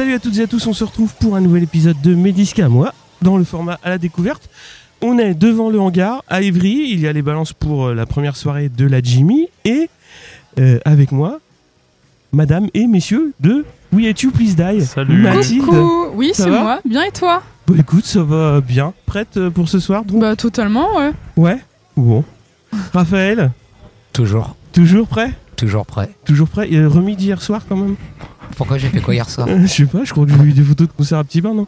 Salut à toutes et à tous, on se retrouve pour un nouvel épisode de Médisca à moi, dans le format à la découverte. On est devant le hangar à Évry, il y a les balances pour euh, la première soirée de la Jimmy, et euh, avec moi, madame et messieurs de We Hate You Please Die. Salut. Mathilde. Coucou, oui c'est moi. Bien et toi? Bon écoute, ça va bien. Prête euh, pour ce soir donc? Bah totalement ouais. Ouais Bon. Raphaël, Toujours, toujours prêt? Toujours prêt. Toujours prêt Euh, Remis d'hier soir quand même? Pourquoi j'ai fait quoi hier soir Euh, Je sais pas, je crois que j'ai vu des photos de concert à Petit Bain, non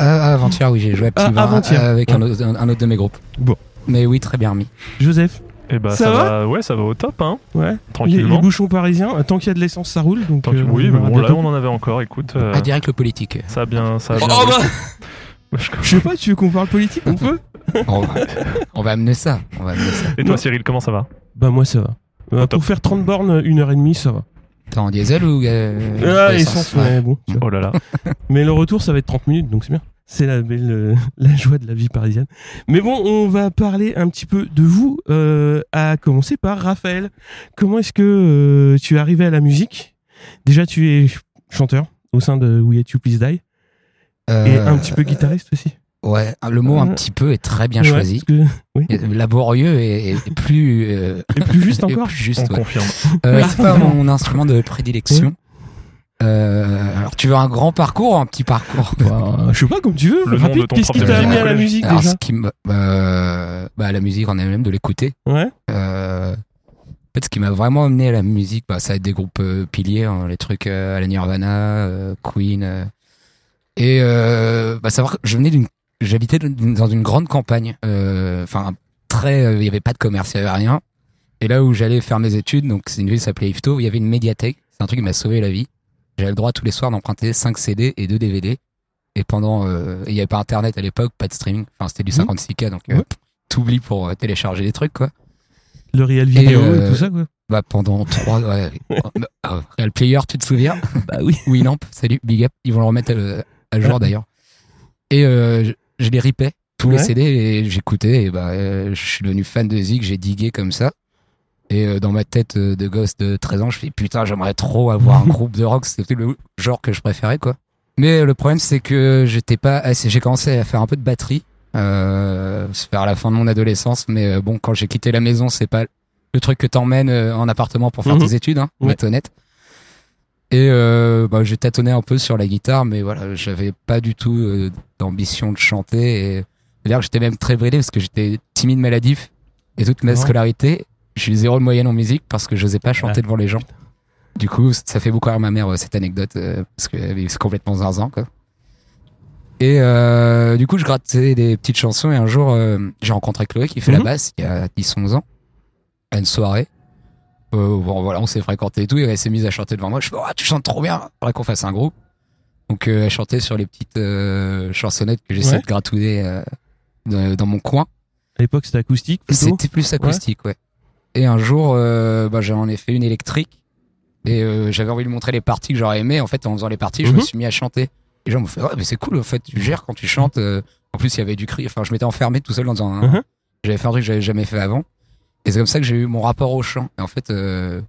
euh, Avant-hier, oui, j'ai joué à Petit Ah, avant-hier. euh, avec un, autre, un- un autre de mes groupes. Bon. Mais oui, très bien remis. Joseph Eh bah Ça ça, va va, ouais, ça va au top, hein. Ouais. Les, Tranquillement. les bouchons parisiens, euh, tant qu'il y a de l'essence, ça roule. Donc, Tant que- euh, oui, on mais verra bon, là, bientôt. on en avait encore, écoute. euh, Ah, direct le politique. ça a bien, ça a bien. Oh, bah Je- Je sais pas, tu veux qu'on parle politique On peut on, va, on va amener ça. On va amener ça. Et toi, Cyril, comment ça va Bah, moi ça va. Euh, Au top. pour faire 30 bornes, une heure et demie, ça va. T'es en diesel ou euh, ah, essence essence, Ouais. mais bon. tu vois. Oh là là. Mais le retour, ça va être 30 minutes, donc c'est bien. C'est la, belle, euh, la joie de la vie parisienne. Mais bon, on va parler un petit peu de vous, euh, à commencer par Raphaël. Comment est-ce que euh, tu es arrivé à la musique? Déjà, tu es chanteur au sein de We Hate You Please Die, et un petit peu guitariste aussi. Ouais, le mot un Euh, petit peu est très bien Ouais, choisi. que- oui. Laborieux et, et plus. euh, Et plus juste et encore plus juste, On ouais. confirme. Euh, c'est pas mon instrument de prédilection. Euh, alors, tu veux un grand parcours ou un petit parcours? Bah, je sais pas, comme tu veux. Le nom Rapide, qu'est-ce qui t'a amené à la musique Alors, déjà ce qui euh, bah, la musique, on aime même de l'écouter. Ouais. Euh, en fait, ce qui m'a vraiment amené à la musique, bah, ça va être des groupes euh, piliers, hein, les trucs euh, à la Nirvana, euh, Queen. euh. et euh, bah, savoir que je venais d'une, j'habitais dans une grande campagne. euh, Enfin, très, euh, il y avait pas de commerce, il y avait rien. Et là où j'allais faire mes études, donc c'est une ville qui s'appelait Ifto, il y avait une médiathèque. C'est un truc qui m'a sauvé la vie. J'avais le droit tous les soirs d'emprunter 5 CD et 2 DVD. Et pendant, euh, il y avait pas internet à l'époque, pas de streaming. Enfin, c'était du Mhm. 56K, donc euh, Ouais. t'oublies pour euh, télécharger des trucs, quoi. Le réel vidéo et, tout ça, quoi. Bah pendant trois ouais. Real Player, tu te souviens? Bah oui. Winamp, salut, big up. Ils vont le remettre euh, à jour d'ailleurs. Et je, les ripais tous les. CD et j'écoutais et bah euh, je suis devenu fan de Zig, j'ai digué comme ça. Et euh, dans ma tête euh, de gosse de 13 ans, je fais putain, j'aimerais trop avoir un groupe de rock, c'était le genre que je préférais quoi. Mais euh, le problème c'est que j'étais pas assez j'ai commencé à faire un peu de batterie euh, vers la fin de mon adolescence mais euh, bon quand j'ai quitté la maison, c'est pas le truc que t'emmènes en appartement pour faire Mhm. tes études, hein, Ouais. être honnête. Et euh, bah, j'ai tâtonné un peu sur la guitare, mais voilà, j'avais pas du tout euh, d'ambition de chanter. Et d'ailleurs, j'étais même très bridé parce que j'étais timide maladif. Et toute ma Ouais. scolarité, j'ai eu zéro de moyenne en musique parce que j'osais pas chanter devant les gens. Du coup, ça fait beaucoup rire ma mère euh, cette anecdote euh, parce que euh, c'est complètement zinzin quoi. Et du coup, je grattais des petites chansons et un jour, j'ai rencontré Chloé qui fait Mhm. la basse il y a 10-11 ans à une soirée. Euh, bon, voilà, on s'est fréquenté et tout et elle s'est mise à chanter devant moi. Je fais, oh, tu chantes trop bien. Faudrait qu'on fasse un groupe. Donc, euh, elle chantait sur les petites euh, chansonnettes que j'essaie Ouais. de gratouiller dans, dans mon coin. À l'époque, c'était acoustique. C'était plus acoustique, ouais. Et un jour, bah, j'en ai fait une électrique. Et j'avais envie de montrer les parties que j'aurais aimé. En fait, en faisant les parties, je me Mhm. suis mis à chanter. Et les gens me fait, ouais, mais c'est cool, en fait, tu gères quand tu chantes. En plus, il y avait du cri. Enfin, je m'étais enfermé tout seul dans un. Mhm. J'avais fait un truc que j'avais jamais fait avant. Et c'est comme ça que j'ai eu mon rapport au chant. Et en fait, euh,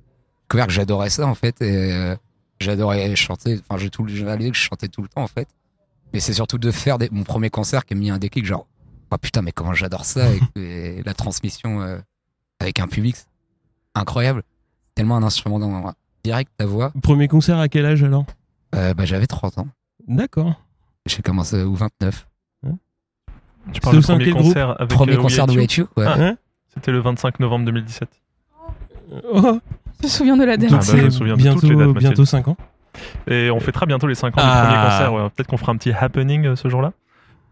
que j'adorais ça, en fait. Et euh, j'adorais chanter. Enfin, j'ai tout le j'ai réalisé que je chantais tout le temps, en fait. Mais c'est surtout de faire des- mon premier concert qui a mis un déclic, genre, oh putain, mais comment j'adore ça. Et, et la transmission euh, avec un public, c'est incroyable. Tellement un instrument dans, direct, ta voix. Premier concert à quel âge alors? Euh, bah, j'avais 30 ans. D'accord. J'ai commencé au 29. Tu parles de premier quel concert avec Premier euh, concert de Wait You, ouais. Ah. Hein? C'était le 25 novembre 2017. Oh, Je me souviens de la date. Ah bah, je me souviens de bientôt, toutes les dates, Mathilde. bientôt 5 ans. Et on fêtera bientôt les 5 ans Ah. du premier concert. ouais. Peut-être qu'on fera un petit happening euh, ce jour-là.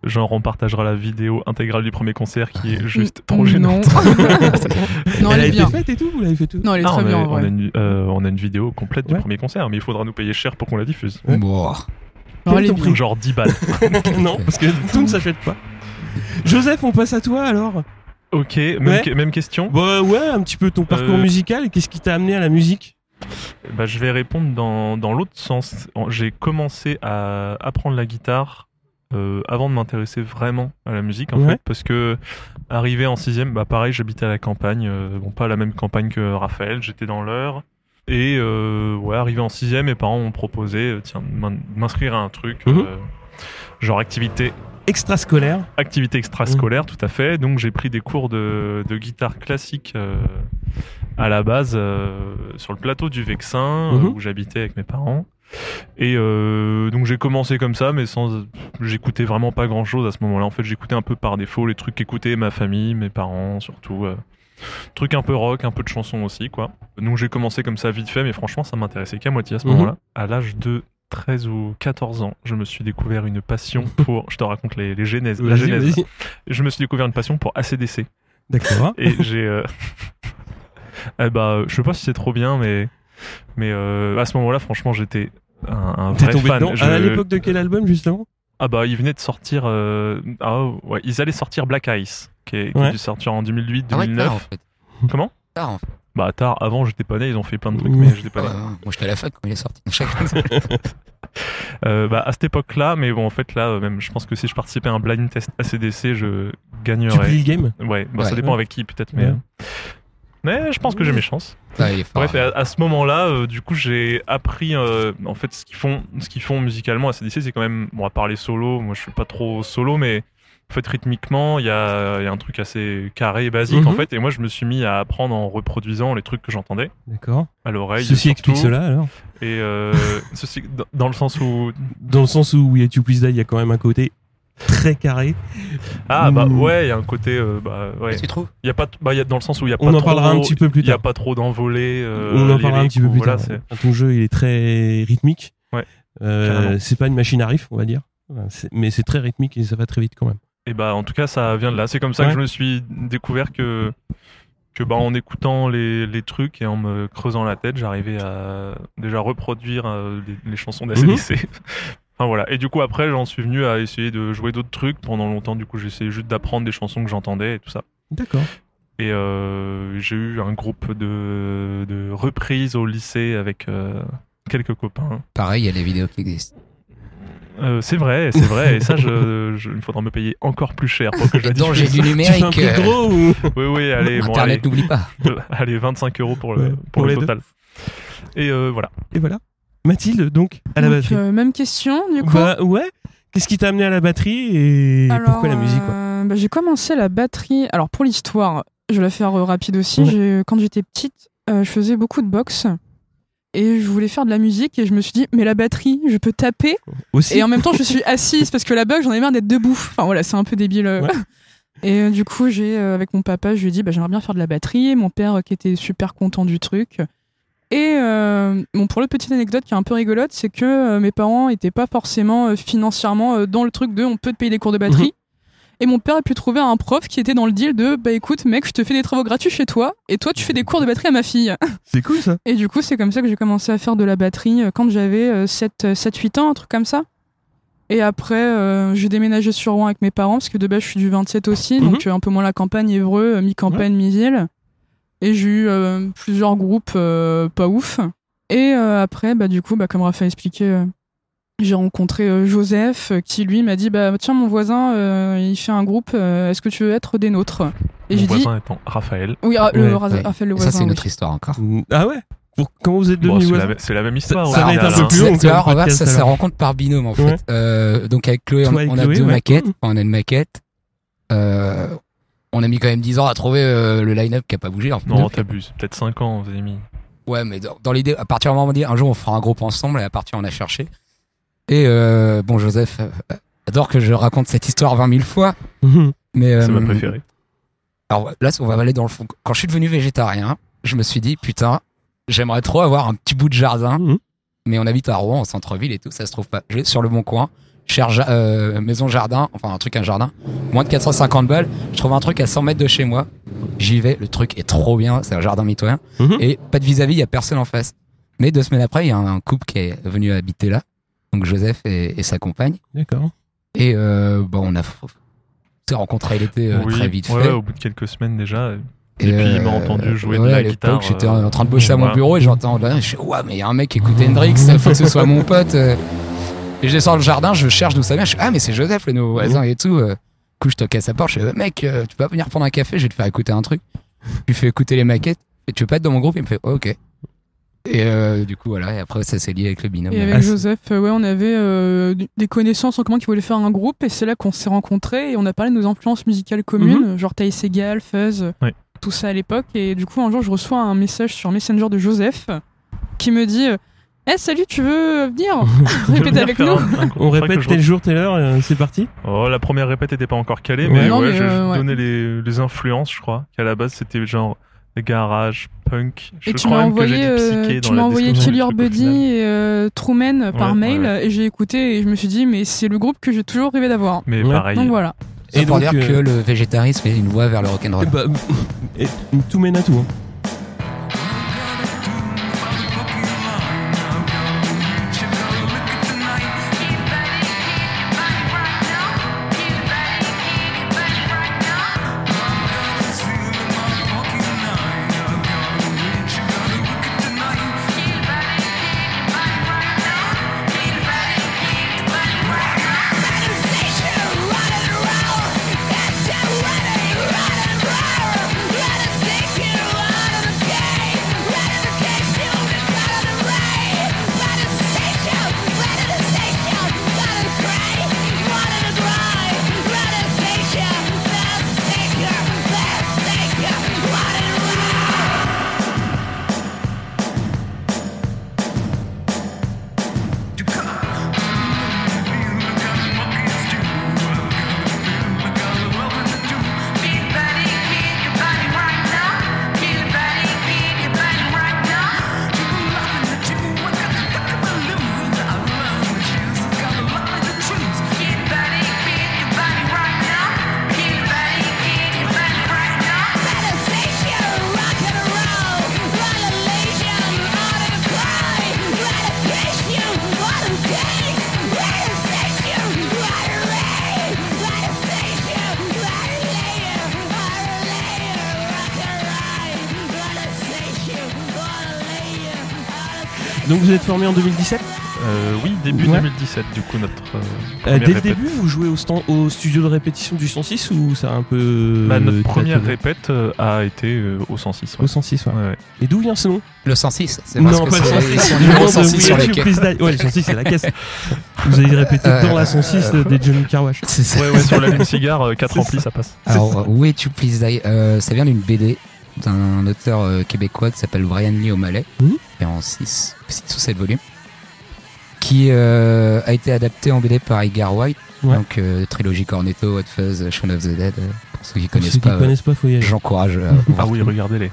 Genre, on partagera la vidéo intégrale du premier concert qui est juste trop non. gênante. non, elle elle a est été bien. faite et tout Vous l'avez fait tout Non, elle est Ah, très on, bien a, en on, a vrai. une, euh, on a une vidéo complète Ouais. du premier concert, mais il faudra nous payer cher pour qu'on la diffuse. Ouais. Bon. Non, elle est. Genre 10 balles. non, parce que tout ne s'achète pas. Joseph, on passe à toi alors ok, même, Ouais. que- même question. Bah ouais, un petit peu ton parcours Euh, musical. Qu'est-ce qui t'a amené à la musique? Bah, je vais répondre dans, dans l'autre sens. En- J'ai commencé à apprendre la guitare euh, avant de m'intéresser vraiment à la musique, en Ouais. fait, parce que arrivé en sixième, bah pareil, j'habitais à la campagne, euh, bon pas la même campagne que Raphaël, j'étais dans l'heure. Et euh, ouais, arrivé en sixième, mes parents m'ont proposé, euh, tiens, m'inscrire à un truc, Mhm. genre activité Extrascolaire. Activité extrascolaire, tout à fait. Donc j'ai pris des cours de, de guitare classique euh, à la base euh, sur le plateau du Vexin euh, Mhm. où j'habitais avec mes parents. Et donc j'ai commencé comme ça, mais sans, j'écoutais vraiment pas grand chose à ce moment-là. En fait, j'écoutais un peu par défaut les trucs qu'écoutait ma famille, mes parents surtout. Trucs un peu rock, un peu de chansons aussi, quoi. Donc j'ai commencé comme ça vite fait, mais franchement, ça m'intéressait qu'à moitié à ce Mhm. moment-là. À l'âge de 13 ou 14 ans, je me suis découvert une passion pour. Je te raconte les, les genèses. La genèse. Je me suis découvert une passion pour ACDC. D'accord. Et j'ai. euh, eh bah, je sais pas si c'est trop bien, mais. Mais euh, à ce moment-là, franchement, j'étais un, un vrai tombé fan. Je- À l'époque de quel album justement? Ah bah, ils venaient de sortir. euh, Ah ouais, ils allaient sortir Black Ice, qui, est, qui Ouais. a dû sortir en 2008, Ah ouais, 2009. tard, en fait. Comment? Tard, en fait. Bah, tard, avant, j'étais pas né, ils ont fait plein de trucs, mais j'étais pas né. ouais. Moi, j'étais à la fac quand il est sorti. Euh, bah, à cette époque-là, mais bon, en fait, là, euh, même, je pense que si je participais à un blind test ACDC, je Tu gagnerais. plies le game? Ouais, bah, ça dépend avec qui, peut-être, mais. Ouais. euh, Mais je pense que j'ai mes chances. Ah, il est fort. Bref, à, à ce moment-là, euh, du coup, j'ai appris euh, en fait ce qu'ils font, ce qu'ils font musicalement à CDC, c'est quand même, bon, à part les solos, moi je suis pas trop solo, mais en fait rythmiquement, il y a, il y a un truc assez carré et basique Mhm. en fait, et moi je me suis mis à apprendre en reproduisant les trucs que j'entendais D'accord. à l'oreille. Ceci surtout. explique cela alors Et euh, ceci dans, dans le sens où Dans le sens où We Hate You Please Die, il y a quand même un côté très carré. ah bah Ouh. ouais, il y a un côté euh, bah ouais, Tu trouves? Il y a pas, bah il y a dans le sens où il y a pas On en trop, parlera un petit peu plus Il y a tard. pas trop d'envolées. euh, On en parlera un petit peu plus voilà, tard. Ton jeu, il est très rythmique. Ouais, Euh, c'est pas une machine à riff, on va dire. Mais c'est très rythmique et ça va très vite quand même. Et bah en tout cas ça vient de là. C'est comme ça Ouais. que je me suis découvert que que bah en écoutant les, les trucs et en me creusant la tête, j'arrivais à déjà reproduire euh, les, les chansons d'ACDC. enfin voilà. Et du coup après j'en suis venu à essayer de jouer d'autres trucs pendant longtemps. Du coup essayé juste d'apprendre des chansons que j'entendais et tout ça. D'accord. Et euh, j'ai eu un groupe de, de reprises au lycée avec euh, quelques copains. Pareil, il y a les vidéos qui existent. Euh, c'est vrai, c'est vrai. Et ça, je, je- il faudra me payer encore plus cher pour que je la Le danger diffuse. du Tu fais un numérique. euh, gros ou Oui, oui, allez, bon, allez. Internet, n'oublie pas. Allez, 25 euros pour le, Ouais, pour pour le les deux. total. Et euh, voilà. Et voilà. Mathilde, donc, à la batterie. euh, même question, du coup. Bah ouais. Qu'est-ce qui t'a amené à la batterie et Alors, pourquoi la musique quoi bah, J'ai commencé la batterie. Alors, pour l'histoire, je vais la faire rapide aussi. Ouais. Quand j'étais petite, euh, je faisais beaucoup de boxe. Et je voulais faire de la musique et je me suis dit, mais la batterie, je peux taper. Aussi. Et en même temps, je suis assise parce que la boxe, j'en ai marre d'être debout. Enfin voilà, c'est un peu débile. Ouais. Et euh, du coup, j'ai euh, avec mon papa, je lui ai dit, bah, j'aimerais bien faire de la batterie. Mon père, euh, qui était super content du truc, Et bon, pour le petite anecdote qui est un peu rigolote, c'est que mes parents étaient pas forcément financièrement dans le truc de on peut te payer des cours de batterie. Et mon père a pu trouver un prof qui était dans le deal de bah écoute mec, je te fais des travaux gratuits chez toi et toi tu fais des cours de batterie à ma fille. C'est cool ça. Et du coup, c'est comme ça que j'ai commencé à faire de la batterie euh, quand j'avais 7-8 ans, un truc comme ça. Et après, euh, j'ai déménagé sur Rouen avec mes parents, parce que de base, je suis du 27 aussi, Mhm. donc euh, un peu moins la campagne, Évreux, mi-campagne, mi-ville. Et j'ai eu euh, plusieurs groupes euh, pas ouf. Et après, bah, du coup, bah, comme Raphaël expliquait, euh, j'ai rencontré euh, Joseph, euh, qui lui m'a dit bah, Tiens, mon voisin, euh, il fait un groupe, euh, est-ce que tu veux être des nôtres? Et Mon j'ai dit voisin étant Raphaël. Oui, Ra- le. Raphaël, le Et ça, voisin. c'est une oui. autre histoire encore. Ah ouais? Pour- Comment vous êtes Bon, devenus c'est voisins la, c'est la même histoire. Ça un peu hein. plus long. Ça se rencontre par binôme en fait. Ouais. Euh, donc avec Chloé, on, on a Chloé, deux ouais. maquettes. Mhm. On a une maquette. Euh, on a mis quand même 10 ans à trouver euh, le line-up qui a pas bougé. en fait. Non, t'abuses. Peut-être 5 ans, vous avez mis. Ouais, mais dans, dans l'idée, à partir du moment où on dit un jour on fera un groupe ensemble, et à partir on a cherché. Et euh, bon, Joseph euh, adore que je raconte cette histoire 20 000 fois, Mhm. mais C'est euh, ma préférée. Alors là, on va aller dans le fond. Quand je suis devenu végétarien, je me suis dit putain, j'aimerais trop avoir un petit bout de jardin, Mhm. mais on habite à Rouen, en centre-ville et tout, ça se trouve pas. J'ai sur le bon coin, cher ja- euh, maison jardin, enfin un truc un jardin, moins de 450 balles. Je trouve un truc à 100 mètres de chez moi. J'y vais, le truc est trop bien, c'est un jardin mitoyen Mhm. et pas de vis-à-vis, il y a personne en face. Mais deux semaines après, il y a un couple qui est venu habiter là, donc Joseph et, et sa compagne. D'accord. Et euh, bon, on a s'est rencontré l'été euh, Oui, très vite ouais, fait. ouais, au bout de quelques semaines déjà. Et puis, il m'a entendu jouer de la à l'époque, guitare, J'étais euh, en train de bosser à mon voilà. bureau et j'entends là, je suis ouais, mais il y a un mec qui écoute Hendrix, il faut que ce soit mon pote. euh. Et je descends dans le jardin, je cherche d'où ça vient. Je suis ah, mais c'est Joseph, le nouveau voisin et tout. euh. Du coup, je toque à sa porte. Je dis mec, euh, tu peux pas venir prendre un café, je vais te faire écouter un truc. Je lui fais écouter les maquettes. Et tu veux pas être dans mon groupe? Il me fait oh, ok. Et euh, du coup, voilà. Et après, ça s'est lié avec le binôme. Et avec Ah, Joseph, euh, ouais, on avait euh, des connaissances en commun qui voulaient faire un groupe, et c'est là qu'on s'est rencontrés et on a parlé de nos influences musicales communes, genre Thaïs Segal, Fuzz, Ouais. tout ça à l'époque. Et du coup, un jour, je reçois un message sur Messenger de Joseph qui me dit Eh, salut, tu veux venir répéter avec nous un-. On répète je tel jour, telle heure, c'est parti Oh, la première répète était pas encore calée, Ouais. mais Non, ouais, mais, je, euh, donnais les, les influences, je crois. Qu'à la base, c'était genre garage, punk. Je Et tu crois m'as envoyé, euh, tu m'as envoyé Kill Your Buddy et euh, Truman par Ouais, mail, ouais. et j'ai écouté et je me suis dit, mais c'est le groupe que j'ai toujours rêvé d'avoir. Mais Ouais. pareil. Donc voilà. C'est Et pour donc, dire euh, que le végétarisme est une voie vers le rock'n'roll. Bah, et tout mène à tout. hein. Donc vous êtes formé en 2017 Euh, oui, début Ouais. 2017, du coup, notre. euh, Euh, Dès le début, vous jouez au, stand, au studio de répétition du 106 ou ça a un peu. Bah, notre euh, première tâtonné répète euh, a été euh, au 106. Au Ouais. 106, ouais. Ouais, ouais. Et d'où vient ce nom? Le 106, c'est parce Non, que pas le c'est 106. ils sont Le numéro nom de 106 sur Will les You quais. Please Die. Ouais, le 106, c'est la caisse. Vous avez répété Euh, dans la 106 euh, des Johnny Carwash. C'est ça. Ouais, ouais, sur la ligne cigare, 4 C'est remplis, ça. ça passe. Alors, Way to Please Die, ça vient d'une BD d'un auteur euh, québécois qui s'appelle Brian Lee O'Malley, Mhm. et en 6 ou 7 volumes, qui euh, a été adapté en BD par Edgar White, Ouais. donc euh, trilogie Cornetto, Hot Fuzz, Shaun of the Dead, pour ceux qui connaissent ceux qui pas, connaissent pas, j'encourage. euh, Ah oui, regardez-les.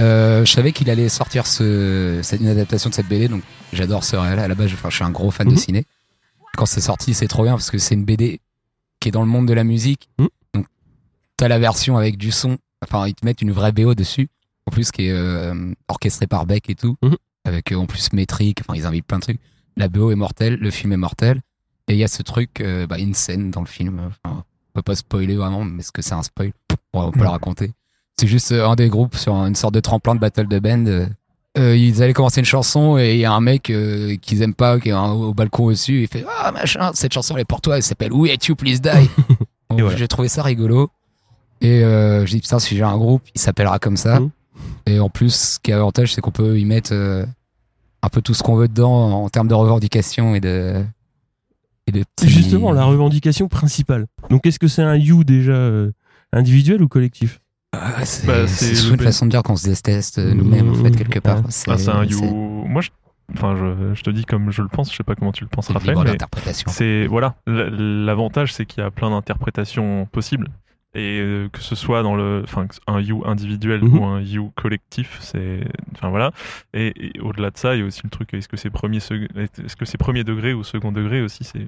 Euh, je savais qu'il allait sortir ce, c'est une adaptation de cette BD, donc j'adore ce réel. À la base, je, enfin, je suis un gros fan de ciné. Quand c'est sorti, c'est trop bien parce que c'est une BD qui est dans le monde de la musique. Mhm. Donc, t'as la version avec du son. Enfin, ils te mettent une vraie BO dessus. En plus, qui est euh, orchestrée par Beck et tout. Mhm. Avec euh, en plus métrique. Enfin, ils invitent plein de trucs. La BO est mortelle, le film est mortel. Et il y a ce truc, euh, bah, une scène dans le film. Enfin, on peut pas spoiler vraiment, mais est-ce que c'est un spoil? On peut le raconter. C'est juste euh, un des groupes sur une sorte de tremplin de battle de band. euh, ils allaient commencer une chanson et il y a un mec euh, qu'ils aiment pas qui est au balcon au-dessus. Il fait Ah machin, cette chanson elle est pour toi, elle s'appelle We Hate You Please Die? Voilà. J'ai trouvé ça rigolo. Et euh, j'ai dit Putain, si j'ai un groupe, il s'appellera comme ça. Mhm. Et en plus, ce qui est avantage, c'est qu'on peut y mettre euh, un peu tout ce qu'on veut dedans en termes de revendications et de. Et de petits- Justement, la revendication principale. Donc, est-ce que c'est un you déjà euh, individuel ou collectif? Ah, c'est Bah, c'est une façon de dire qu'on se déteste euh, nous-mêmes, en fait, Mmh, quelque part. ouais. Ah, c'est un you. Moi, je... Enfin, je, je te dis comme je le pense. Je sais pas comment tu le penses, Raphaël. mais. C'est voilà. L'avantage, c'est qu'il y a plein d'interprétations possibles. Et euh, que ce soit dans le, enfin, un you individuel Mhm. ou un you collectif, c'est, enfin voilà. Et, et au-delà de ça, il y a aussi le truc, est-ce que c'est premier, est-ce que c'est premier degré ou second degré aussi, c'est.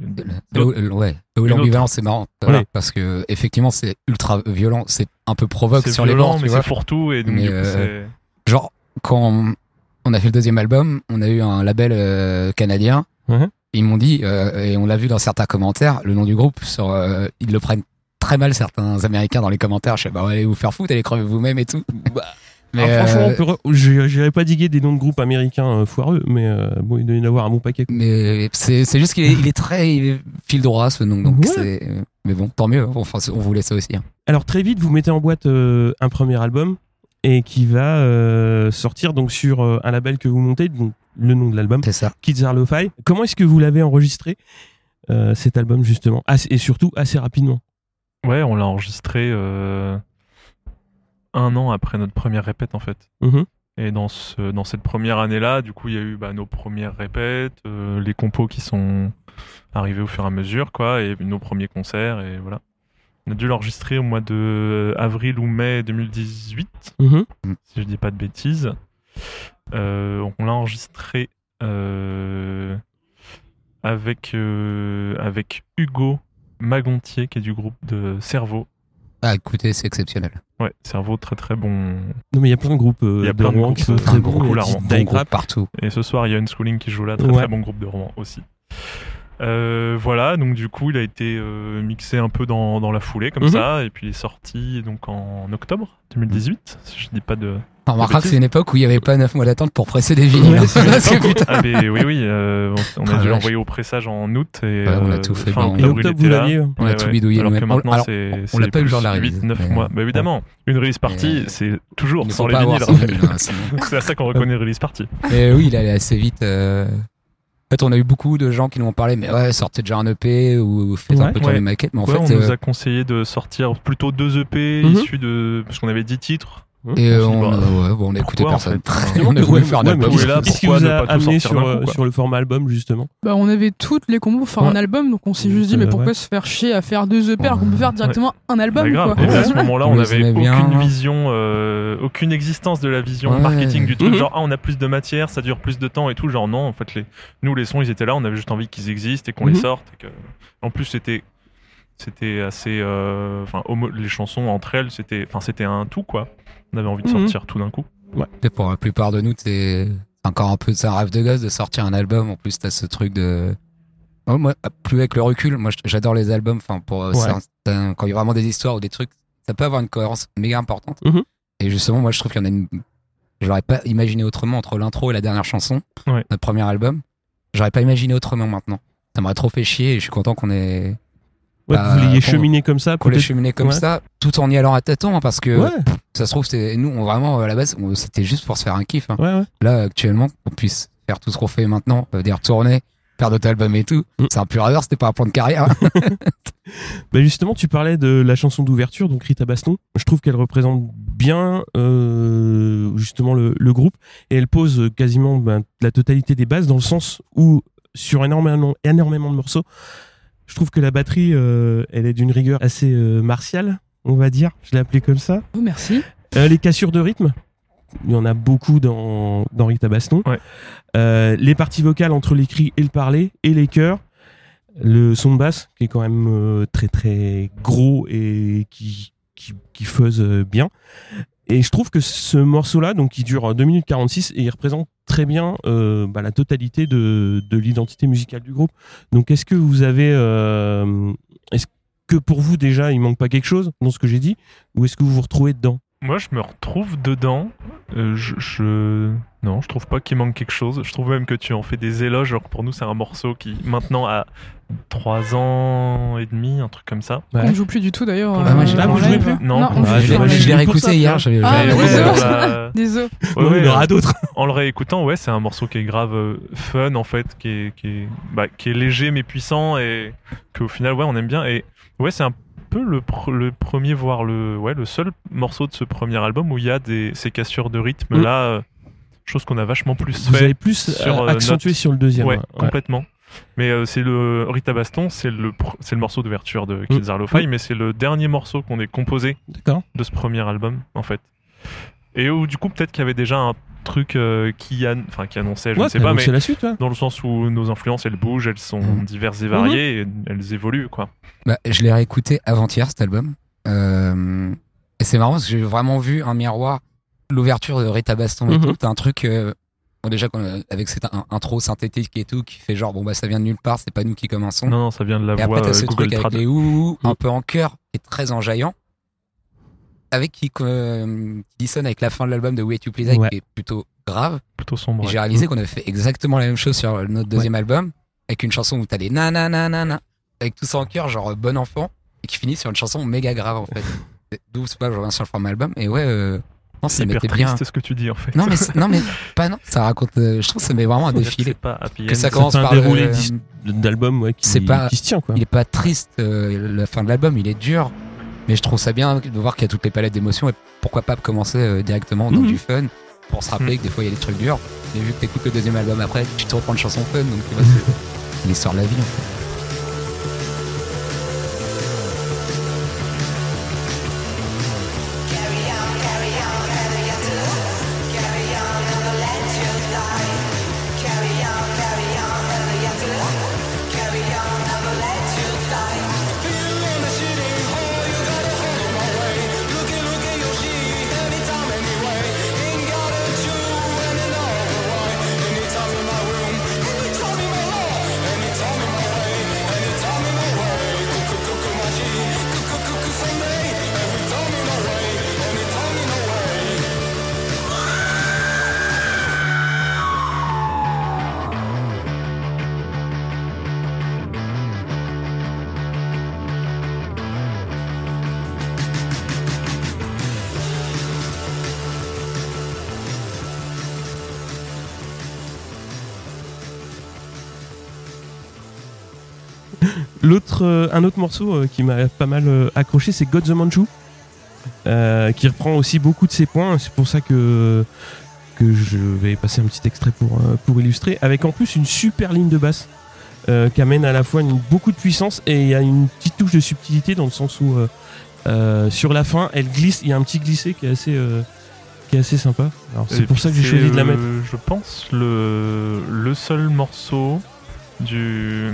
Là où- ouais. L'ambivalence, c'est marrant. Ouais, Parce que, effectivement, c'est ultra violent. C'est un peu provoque sur les violent, bords, tu mais c'est fourre-tout et donc Mais, du coup, euh, c'est. Genre, quand on- a fait le deuxième album, on a eu un label euh, canadien. Mhm. Ils m'ont dit, euh, et on l'a vu dans certains commentaires, le nom du groupe, sur, euh, ils le prennent très mal, certains Américains, dans les commentaires. Je sais, bah, allez vous faire foutre, allez crever vous-même et tout. Mais, Ah, franchement, euh, j'irais pas diguer des noms de groupes américains euh, foireux, mais euh, bon, il doit y en avoir un bon paquet. quoi. Mais c'est c'est juste qu'il est, il est très il est fil droit ce nom donc Ouais. c'est mais bon tant mieux enfin on voulait ça aussi hein. Alors très vite, vous mettez en boîte euh, un premier album et qui va euh, sortir donc sur euh, un label que vous montez, donc le nom de l'album, c'est ça Kids Are Lo-Fi. Comment est-ce que vous l'avez enregistré euh, cet album justement? Et surtout assez rapidement. Ouais, on l'a enregistré euh, un an après notre première répète en fait. Mhm. Et dans, ce, dans cette première année-là, du coup, il y a eu bah, nos premières répètes, euh, les compos qui sont arrivés au fur et à mesure, quoi, et nos premiers concerts, et voilà. On a dû l'enregistrer au mois de avril ou mai 2018, Mhm. si je dis pas de bêtises. Euh, on l'a enregistré euh, avec, euh, avec Hugo Magontier, qui est du groupe de Cerveau. ah écoutez c'est exceptionnel Ouais, Cerveau, très très bon. Non mais il y a plein de groupes euh, Il y a de plein de groupes, qui sont euh, très bons. bon groupe partout Et ce soir, il y a Unschooling qui joue là, très Ouais. très bon groupe de Rouen aussi. Euh, voilà, donc du coup, il a été euh, mixé un peu dans, dans la foulée comme Mhm. ça, et puis il est sorti donc en octobre 2018, si je dis pas de. on remarquera que c'est une époque où il n'y avait pas 9 mois d'attente pour presser des vinyles Ouais, hein. Ah oui, oui, euh, on, a Ah, dû l'envoyer au pressage en août et Ouais, on a euh, tout fait fin Et octobre, vous là. l'aviez. on a tout bidouillé Alors que maintenant, Alors, c'est on l'a pas eu le plus jour de la 8, release, 9 mais- mois. Bah évidemment, une release party, c'est toujours sans les vinyles. en hein. C'est à ça qu'on reconnaît release party. Mais oui, il allait assez vite. En fait, on a eu beaucoup de gens qui nous ont parlé, mais ouais, sortez déjà un EP ou faites Ouais. un peu tourner Ouais. maquette. Mais en Ouais, fait, on nous euh, a conseillé de sortir plutôt deux EP Mhm. issus de. Parce qu'on avait 10 titres. Et on on, s'est dit, bah, ouais, bon, on a écouté pourquoi, en personne. fait on a voulu faire un Ouais, album. Qu'est-ce qui vous a amené sur, sur le format album justement Bah, on avait toutes les combos pour faire Ouais. un album, donc on s'est juste dit, mais pourquoi ouais. se faire chier à faire deux EP alors qu'on peut faire directement un album Bah, quoi. Et à ce moment-là, On on n'avait aucune bien. vision, euh, aucune existence de la vision Ouais. marketing du truc. Mhm. Genre, ah, on a plus de matière, ça dure plus de temps et tout. Genre, non, en fait, les... nous, les sons, ils étaient là, on avait juste envie qu'ils existent et qu'on Mhm. les sorte. et que- En plus, c'était. C'était assez. euh, Enfin, homo- les chansons entre elles, c'était enfin, c'était un tout, quoi. On avait envie de Mhm. sortir tout d'un coup. Et pour la plupart de nous, c'est encore un peu un rêve de gosse de sortir un album. En plus, t'as ce truc de. Oh, moi, plus avec le recul, moi j'adore les albums. Enfin, pour euh, Ouais. certains- quand il y a vraiment des histoires ou des trucs, ça peut avoir une cohérence méga importante. Mhm. Et justement, moi, je trouve qu'il y en a une. Je l'aurais pas imaginé autrement entre l'intro et la dernière chanson, Ouais. notre premier album. J'aurais pas imaginé autrement maintenant. Ça m'aurait trop fait chier et je suis content qu'on ait Ouais, Bah, que vous l'ayez qu'on- cheminé comme ça qu'on l'ait cheminé comme ouais. ça, tout en y allant à tâtons, hein, parce que Ouais, ça se trouve, c'est nous, on, vraiment à la base, c'était juste pour se faire un kiff. hein. ouais, ouais. Là, actuellement, qu'on puisse faire tout ce qu'on fait maintenant, euh, des retournées, faire d'autres albums et tout, Mm. c'est un pur hasard, c'était pas un plan de carrière. Bah justement, tu parlais de la chanson d'ouverture, donc Rita Baston. Je trouve qu'elle représente bien euh, justement le, le groupe et elle pose quasiment ben, la totalité des bases dans le sens où sur énormément, énormément de morceaux, je trouve que la batterie, euh, elle est d'une rigueur assez euh, martiale, on va dire. Je l'ai appelée comme ça. Oh, merci. Euh, les cassures de rythme, il y en a beaucoup dans, dans Rita Baston. Ouais. Euh, les parties vocales entre les cris et le parler, et les chœurs. Le son de basse, qui est quand même euh, très très gros et qui, qui, qui fuzz bien. Et je trouve que ce morceau-là, donc qui dure 2 minutes 46, et il représente très bien euh, bah, la totalité de, de l'identité musicale du groupe. Donc est-ce que vous avez... euh, est-ce que pour vous déjà, il manque pas quelque chose dans ce que j'ai dit? Ou est-ce que vous vous retrouvez dedans? Moi, je me retrouve dedans. Euh, je- Non, je trouve pas qu'il manque quelque chose. Je trouve même que tu en fais des éloges. Alors que pour nous, c'est un morceau qui, maintenant, a 3 ans et demi, un truc comme ça. On Ouais. ne joue plus du tout d'ailleurs. Ah, euh, ah, vous jouez plus Non. on Ah, joue je l'ai- je réécouté ça, hier. Ah, ouais, ouais, on Désolé. Ouais, Ouais, ouais, il y en aura d'autres. en le réécoutant, ouais, c'est un morceau qui est grave euh, fun en fait, qui est, qui est, bah, qui est léger mais puissant et qu'au final, ouais, on aime bien. Et ouais, c'est un peu le, pr- le premier, voire le, ouais, le seul morceau de ce premier album où il y a des, ces cassures de rythme Mm. là, euh, chose qu'on a vachement plus Vous fait. avez plus sur, euh, euh, accentué notre- sur le deuxième. ouais, ouais. complètement. Mais euh, c'est le Rita Baston, c'est le, pr- c'est le morceau d'ouverture de Kids Are Lo-Fi, mais c'est le dernier morceau qu'on ait composé D'accord. de ce premier album en fait. Et où du coup peut-être qu'il y avait déjà un truc euh, qui, an- enfin, qui annonçait, je Ouais, ne sais pas, mais c'est la suite. ouais. dans le sens où nos influences elles bougent, elles sont Mhm. diverses et variées, et elles évoluent quoi. Bah, je l'ai réécouté avant-hier cet album. Euh, et c'est marrant parce que j'ai vraiment vu un miroir, l'ouverture de Rita Baston et Mhm. tout. T'as un truc, euh, bon, déjà a- avec cette intro synthétique et tout, qui fait genre, bon, bah ça vient de nulle part, c'est pas nous qui commençons. Non non, ça vient de la et voix après, t'as euh, ce Google truc avec les ouh, un Mhm. peu en chœur et très enjaillant. Avec qui, euh, qui dissonne avec la fin de l'album de Way to Please Ouais. qui est plutôt grave. plutôt sombre. J'ai réalisé qu'on avait fait exactement la même chose sur notre deuxième album, avec une chanson où t'as des nananana, avec tout ça en cœur, genre euh, bon enfant, et qui finit sur une chanson méga grave en fait. D'où c'est pas je reviens sur le format album, et ouais, euh, non, C'est ça hyper mettait triste bien. ce que tu dis en fait. Non mais, c'est- non mais pas non, ça raconte, euh, je trouve que ça met vraiment un défilé. C'est pas happy Que ça commence par déroulé le- d'album ouais, qui, C'est pas- qui se tient. Quoi. Il est pas triste, euh, la fin de l'album, il est dur, mais je trouve ça bien de voir qu'il y a toutes les palettes d'émotions, et pourquoi pas commencer euh, directement dans Mhm. du fun, pour se rappeler Mhm. que des fois il y a des trucs durs, et vu que t'écoutes le deuxième album après, tu te reprends une chanson fun, donc tu vois, c'est l'histoire de la vie en fait. Un autre morceau euh, qui m'a pas mal euh, accroché, c'est God the Manchu, euh, qui reprend aussi beaucoup de ses points. C'est pour ça que que je vais passer un petit extrait pour pour illustrer, avec en plus une super ligne de basse euh, qui amène à la fois une, beaucoup de puissance et il y a une petite touche de subtilité dans le sens où euh, euh, sur la fin, elle glisse. Il y a un petit glissé qui est assez qui est assez sympa. Alors c'est pour ça que j'ai choisi de la mettre. Je pense le, le seul morceau du,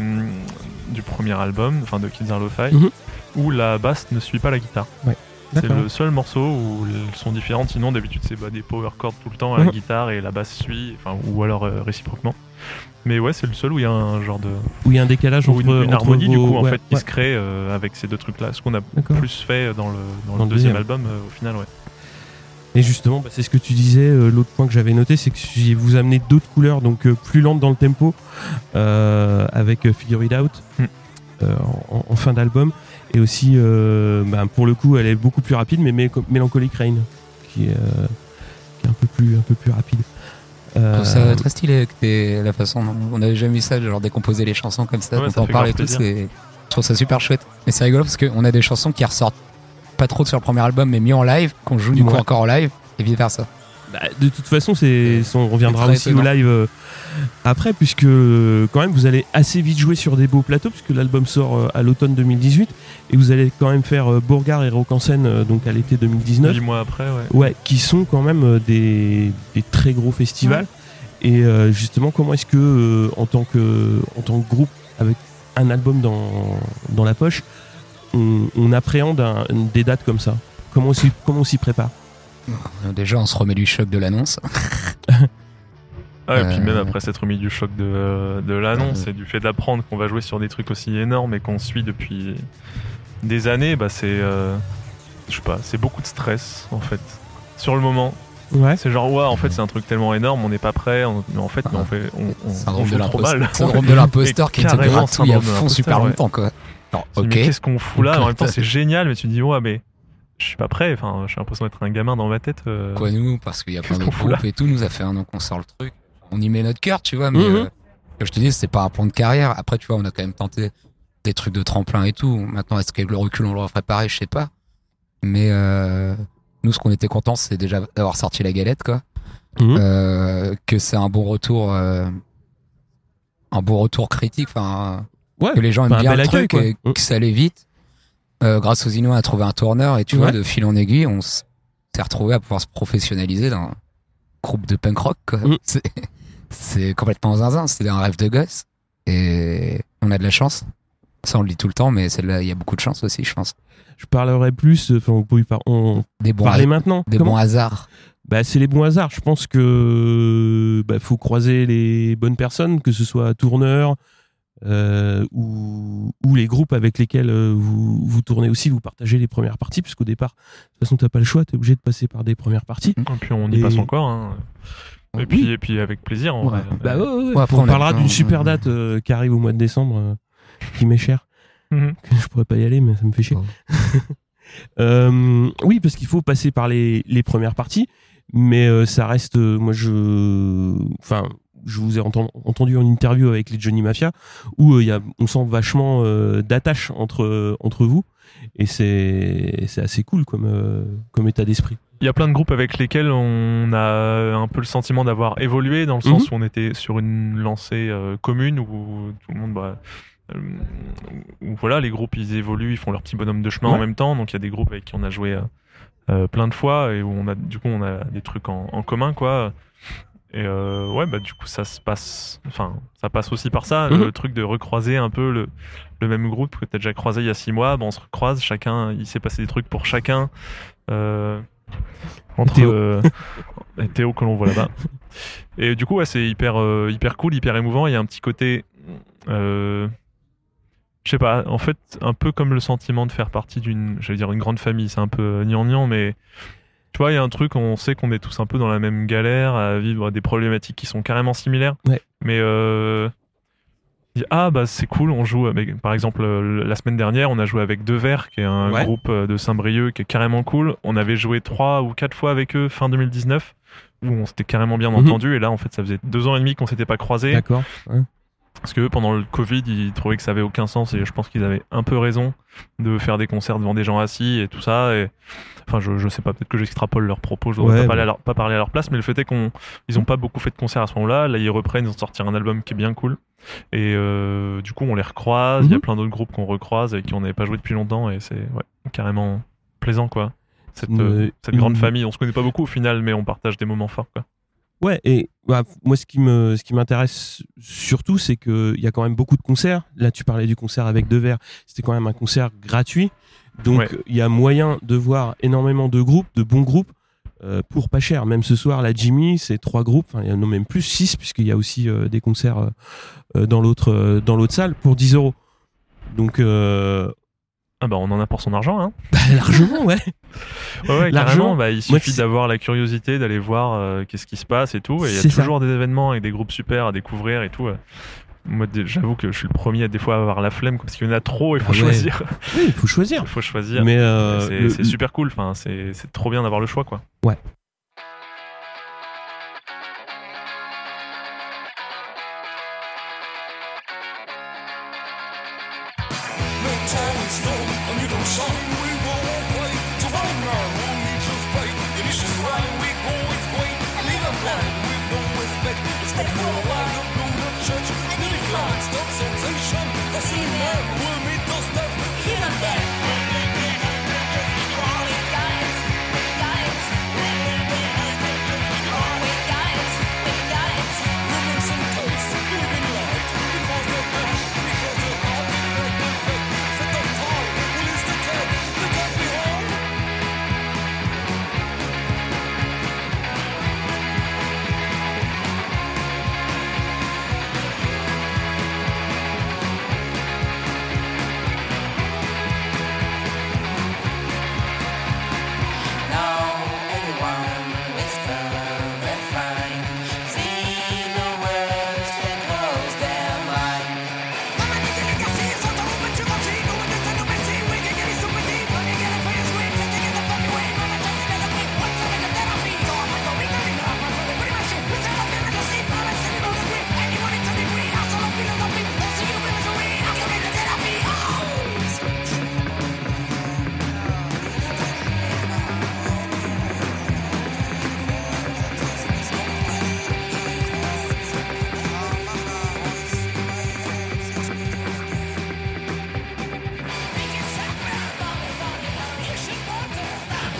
du premier album, enfin de Kids Are Lo-Fi, Mhm. où la basse ne suit pas la guitare. C'est le seul morceau où elles sont différentes. Sinon, d'habitude, c'est bah, des power chords tout le temps à la Mhm. guitare et la basse suit, enfin, ou alors euh, réciproquement. Mais ouais, c'est le seul où il y a un genre de. Où il y a un décalage ou entre, une, une harmonie, du coup, en ouais, fait, qui ouais, se crée euh, avec ces deux trucs-là. Ce qu'on a plus fait dans le, dans Dans le le deuxième, deuxième. album, euh, au final, ouais. Et justement, bah, c'est ce que tu disais. euh, L'autre point que j'avais noté, c'est que si vous amenez d'autres couleurs, donc euh, plus lentes dans le tempo, euh, avec euh, Figure It Out Mm. euh, en, en fin d'album, et aussi, euh, bah, pour le coup, elle est beaucoup plus rapide, mais Mé- Melancholic Rain, qui est, euh, qui est un peu plus, un peu plus rapide. Je Euh, trouve ça très stylé que t'aies la façon dont on avait jamais vu ça, genre décomposer les chansons comme ça, Ouais, dont ça on fait parle et tout, je trouve ça super chouette. Mais c'est rigolo parce qu'on a des chansons qui ressortent pas trop sur le premier album, mais mis en live, qu'on joue du coup Ouais. encore en live, et vice versa. Bah, de toute façon, c'est, on reviendra aussi au live euh, après, puisque euh, quand même vous allez assez vite jouer sur des beaux plateaux, puisque l'album sort euh, à l'automne 2018, et vous allez quand même faire euh, Bourgard et Rock en scène euh, donc à l'été 2019. Huit mois après, ouais. Ouais, qui sont quand même euh, des, des très gros festivals. Et euh, justement, comment est-ce que, euh, en, tant que, en tant que groupe, avec un album dans, dans la poche, on, on appréhende un- des dates comme ça Comment on s'y, prépare Déjà, on se remet du choc de l'annonce. Ah, et puis Euh, même après s'être remis du choc de, de l'annonce et du fait d'apprendre qu'on va jouer sur des trucs aussi énormes et qu'on suit depuis des années, bah c'est, euh, je sais pas, c'est beaucoup de stress en fait. Sur le moment, Ouais. c'est genre ouais, en fait c'est un truc tellement énorme, on n'est pas prêt, on- mais en fait, mais on fait, on, on, on Syndrome joue de trop l'imposteur. mal. Syndrome de l'imposteur qui Carrément, gratouille à syndrome de fond super ouais. longtemps, quoi. Ok. Qu'est-ce qu'on fout là En même temps, c'est génial, mais tu te dis ouais, mais je suis pas prêt. Enfin, j'ai l'impression d'être un gamin dans ma tête. euh. Quoi, nous Parce qu'il y a plein là groupes et tout. Nous, ça fait un an qu'on sort le truc. On y met notre cœur, tu vois. Mais Mhm. euh, comme je te dis, c'est pas un plan de carrière. Après, tu vois, on a quand même tenté des trucs de tremplin et tout. Maintenant, est-ce qu'avec le recul, on le referait pareil? Je sais pas. Mais euh, nous, ce qu'on était content, c'est déjà d'avoir sorti la galette, quoi. Mhm. Euh, que c'est un bon retour. euh, un bon retour critique. Enfin, Ouais. que les gens aiment un bien le truc et quoi. que ça allait vite. Euh, grâce aux Inuits, on a trouvé un tourneur et tu Ouais. vois, de fil en aiguille, on s'est retrouvé à pouvoir se professionnaliser dans un groupe de punk rock. quoi. Mm. C'est, complètement zinzin. C'était un rêve de gosse et on a de la chance. Ça, on le dit tout le temps, mais il y a beaucoup de chance aussi, je pense. Je parlerai plus, enfin, on peut y par- on Des bons, parler maintenant. des Comment bons hasards. Bah, c'est les bons hasards. Je pense que bah, faut croiser les bonnes personnes, que ce soit tourneur euh, ou, ou les groupes avec lesquels euh, vous, vous tournez aussi, vous partagez les premières parties, puisqu'au départ, de toute façon, t'as pas le choix, t'es obligé de passer par des premières parties. Et puis on y Et- passe encore. hein. Et Oui. puis et puis avec plaisir. vrai. Bah, ouais, ouais, ouais. Ouais, après, on on parlera d'une super date euh, qui arrive au mois de décembre, euh, qui m'est chère. Que je pourrais pas y aller, mais ça me fait chier. Oh. Euh, oui, parce qu'il faut passer par les, les premières parties, mais euh, ça reste. euh, moi, je. Enfin, je vous ai enten- entendu en interview avec les Johnny Mafia, où euh, il y a, on sent vachement euh, d'attache entre, entre vous, et c'est c'est assez cool comme, euh, comme état d'esprit. Il y a plein de groupes avec lesquels on a un peu le sentiment d'avoir évolué, dans le sens Mhm. où on était sur une lancée euh, commune, où tout le monde, bah, où voilà, les groupes ils évoluent, ils font leur petit bonhomme de chemin en même temps. Donc il y a des groupes avec qui on a joué euh, euh, plein de fois et où on a, du coup, on a des trucs en, en commun, quoi. Et euh, ouais, bah du coup ça se passe, enfin ça passe aussi par ça, Mhm. le truc de recroiser un peu le, le même groupe que t'as déjà croisé il y a six mois. Bah, on se recroise, chacun, il s'est passé des trucs pour chacun. Euh, entre Théo. euh, et Théo que l'on voit là-bas. Et du coup, ouais, c'est hyper, euh, hyper cool, hyper émouvant. Il y a un petit côté, euh, je sais pas, en fait, un peu comme le sentiment de faire partie d'une, j'allais dire une grande famille. C'est un peu gnangnan, mais tu vois, il y a un truc, on sait qu'on est tous un peu dans la même galère, à vivre des problématiques qui sont carrément similaires. Ouais. Mais euh, ah bah c'est cool, on joue avec, par exemple euh, la semaine dernière, on a joué avec Deux Verts, qui est un Ouais. groupe euh, de Saint-Brieuc qui est carrément cool. On avait joué trois ou quatre fois avec eux fin 2019, où on s'était carrément bien Mhm. entendu. Et là, en fait, ça faisait deux ans et demi qu'on s'était pas croisés. D'accord. Ouais. Parce que eux, pendant le Covid, ils trouvaient que ça avait aucun sens et je pense qu'ils avaient un peu raison de faire des concerts devant des gens assis et tout ça. Et enfin, je, je sais pas, peut-être que j'extrapole leurs propos, je dois Ouais, pas, mais- parler à leur, pas parler à leur place, mais le fait est qu'on, ils ont pas beaucoup fait de concerts à ce moment-là. Là, ils reprennent, ils ont sorti un album qui est bien cool. Et euh, du coup, on les recroise. Il y a Mhm. plein d'autres groupes qu'on recroise et qui on n'avait pas joué depuis longtemps et c'est ouais, carrément plaisant quoi. Cette, Une- euh, cette une- grande famille, on se connaît pas beaucoup au final, mais on partage des moments forts quoi. Ouais, et bah, moi, ce qui me, ce qui m'intéresse surtout, c'est qu'il y a quand même beaucoup de concerts. Là, tu parlais du concert avec Deux Verts. C'était quand même un concert gratuit. Donc, Ouais. il y a moyen de voir énormément de groupes, de bons groupes, euh, pour pas cher. Même ce soir, la Jimmy, c'est trois groupes. Enfin, il y en a même plus, six, puisqu'il y a aussi euh, des concerts euh, dans l'autre, dans l'autre salle pour 10 euros. Donc, euh, Ah bah on en a pour son argent hein. bah, largement, ouais. Ouais, ouais, Largement. carrément. Bah, il suffit d'avoir la curiosité d'aller voir euh, qu'est-ce qui se passe et tout. Et il y a ça. toujours des événements avec des groupes super à découvrir et tout. euh. Moi, j'avoue que je suis le premier à des fois avoir la flemme parce qu'il y en a trop. Il faut Ah ouais. choisir. Oui, il faut choisir. Il faut choisir. Mais euh, c'est le- super cool. Enfin, c'est trop bien d'avoir le choix quoi. No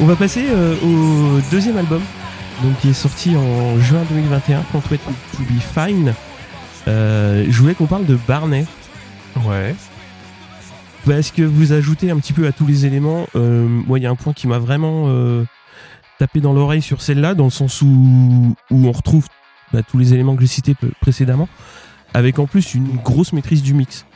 On va passer euh, au deuxième album, donc qui est sorti en juin 2021, Can't Wait to Be Fine. Euh, je voulais qu'on parle de Barney. Ouais. Parce que vous ajoutez un petit peu à tous les éléments. Euh, moi, il y a un point qui m'a vraiment euh, tapé dans l'oreille sur celle-là, dans le sens où, où on retrouve bah, tous les éléments que j'ai cités précédemment, avec en plus une grosse maîtrise du mix.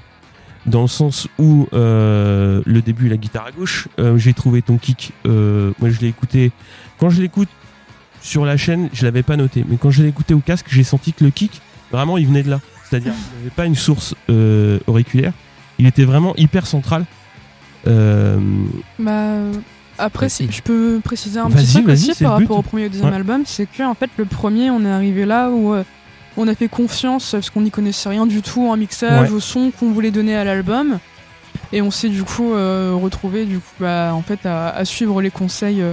Dans le sens où euh, le début, la guitare à gauche, euh, j'ai trouvé ton kick. euh, moi, je l'ai écouté. Quand je l'écoute sur la chaîne, je l'avais pas noté, mais quand je l'ai écouté au casque, j'ai senti que le kick, vraiment, il venait de là. C'est-à-dire qu'il n'avait pas une source euh, auriculaire. Il était vraiment hyper central. Euh, Bah, après, si je peux préciser un petit truc aussi par rapport au premier et au deuxième Ouais. album, c'est que en fait le premier, on est arrivé là où euh, on a fait confiance parce qu'on n'y connaissait rien du tout en mixage, Ouais. au son qu'on voulait donner à l'album, et on s'est du coup euh, retrouvé du coup bah, en fait à, à suivre les conseils euh,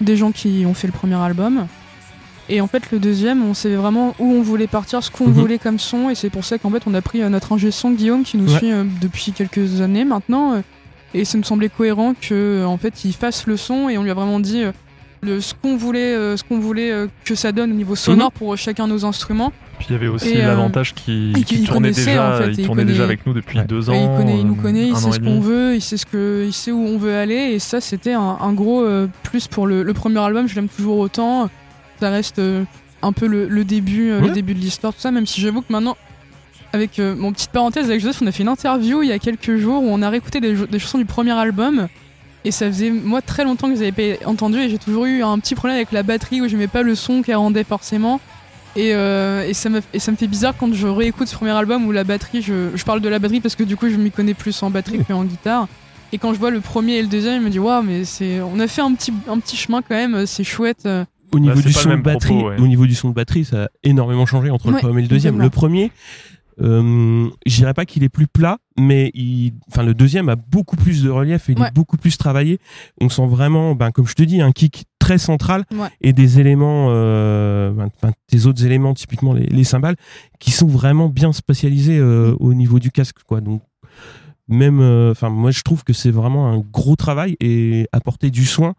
des gens qui ont fait le premier album. Et en fait, le deuxième, on savait vraiment où on voulait partir, ce qu'on Mhm. voulait comme son, et c'est pour ça qu'en fait, on a pris euh, notre ingé son Guillaume qui nous Ouais. suit euh, depuis quelques années maintenant. et ça nous semblait cohérent que en fait, il fasse le son, et on lui a vraiment dit le, ce qu'on voulait, euh, ce qu'on voulait euh, que ça donne au niveau sonore pour euh, chacun de nos instruments. Puis il y avait aussi euh, l'avantage qu'il et qu'il qu'il tournait connaissait, déjà, en fait, il il tournait déjà avec nous depuis Ouais. deux Et ans. il, connaît, il nous connaît, il sait ce qu'on veut, il sait ce que, il sait où on veut aller, et ça, c'était un, un gros euh, plus pour le, le premier album. Je l'aime toujours autant. Ça reste euh, un peu le, le début, euh, Ouais. le début de l'histoire, tout ça. Même si j'avoue que maintenant, avec euh, mon petite parenthèse avec Joseph, on a fait une interview il y a quelques jours où on a réécouté des, des chansons du premier album. Et ça faisait moi très longtemps que je n'avais pas entendu et j'ai toujours eu un petit problème avec la batterie où j'aimais pas le son qu'elle rendait forcément. Et, euh, et, ça me, et ça me fait bizarre quand je réécoute ce premier album où la batterie, je, je parle de la batterie parce que du coup je m'y connais plus en batterie qu'en guitare. Et quand je vois le premier et le deuxième, je me dis waouh, mais c'est, on a fait un petit, un petit chemin quand même, c'est chouette. euh. au niveau Bah, du son de batterie, propos, ouais. au niveau du son de batterie, ça a énormément changé entre le premier et le deuxième. Le premier, euh, je dirais pas qu'il est plus plat, mais il, enfin le deuxième a beaucoup plus de relief et il Ouais. est beaucoup plus travaillé. On sent vraiment, ben comme je te dis, un kick très central Ouais. et des éléments, euh, ben, des autres éléments, typiquement les, les cymbales, qui sont vraiment bien spatialisés euh, Mm. au niveau du casque, quoi. Donc même, euh, enfin moi je trouve que c'est vraiment un gros travail et apporter du soin.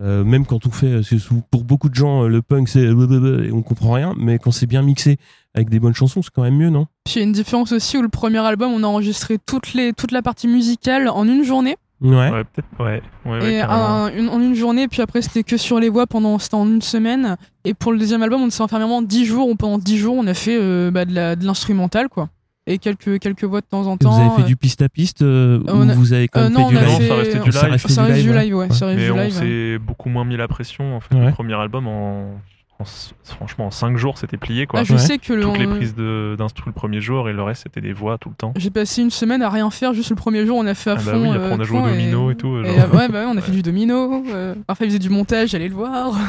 Euh, même quand on fait, sous- pour beaucoup de gens, euh, le punk c'est blablabla et on comprend rien, mais quand c'est bien mixé avec des bonnes chansons, c'est quand même mieux, non? Puis il y a une différence aussi où le premier album, on a enregistré toutes les, toute la partie musicale en une journée. Ouais. Ouais, peut-être. Ouais, ouais, ouais, et carrément. un- une- en une journée, puis après c'était que sur les voix pendant c'était en une semaine. Et pour le deuxième album, on s'est enfermé vraiment 10 jours, où pendant 10 jours on a fait euh, bah, de l'instrumental quoi. Et quelques, quelques voix de temps en temps. Vous avez fait euh, du piste à piste euh, on ou a- vous avez quand euh, même non, fait du on a live. fait, Ça restait du Ça live. restait ça reste du ouais. live, ouais. ça reste Mais du on s'est beaucoup moins mis la pression. En fait, Ouais. le premier album, en, en- franchement, en 5 jours, c'était plié. Quoi. Ah, je Ouais. sais que le, Toutes les prises de- d'instru le premier jour et le reste, c'était des voix tout le temps. j'ai passé une semaine à rien faire. Juste le premier jour, on a fait à Ah fond. bah oui, après, euh, on a joué au domino et tout, et, genre. euh, ouais, bah ouais, on a fait du domino. euh, parfois, il faisait du montage, j'allais le voir.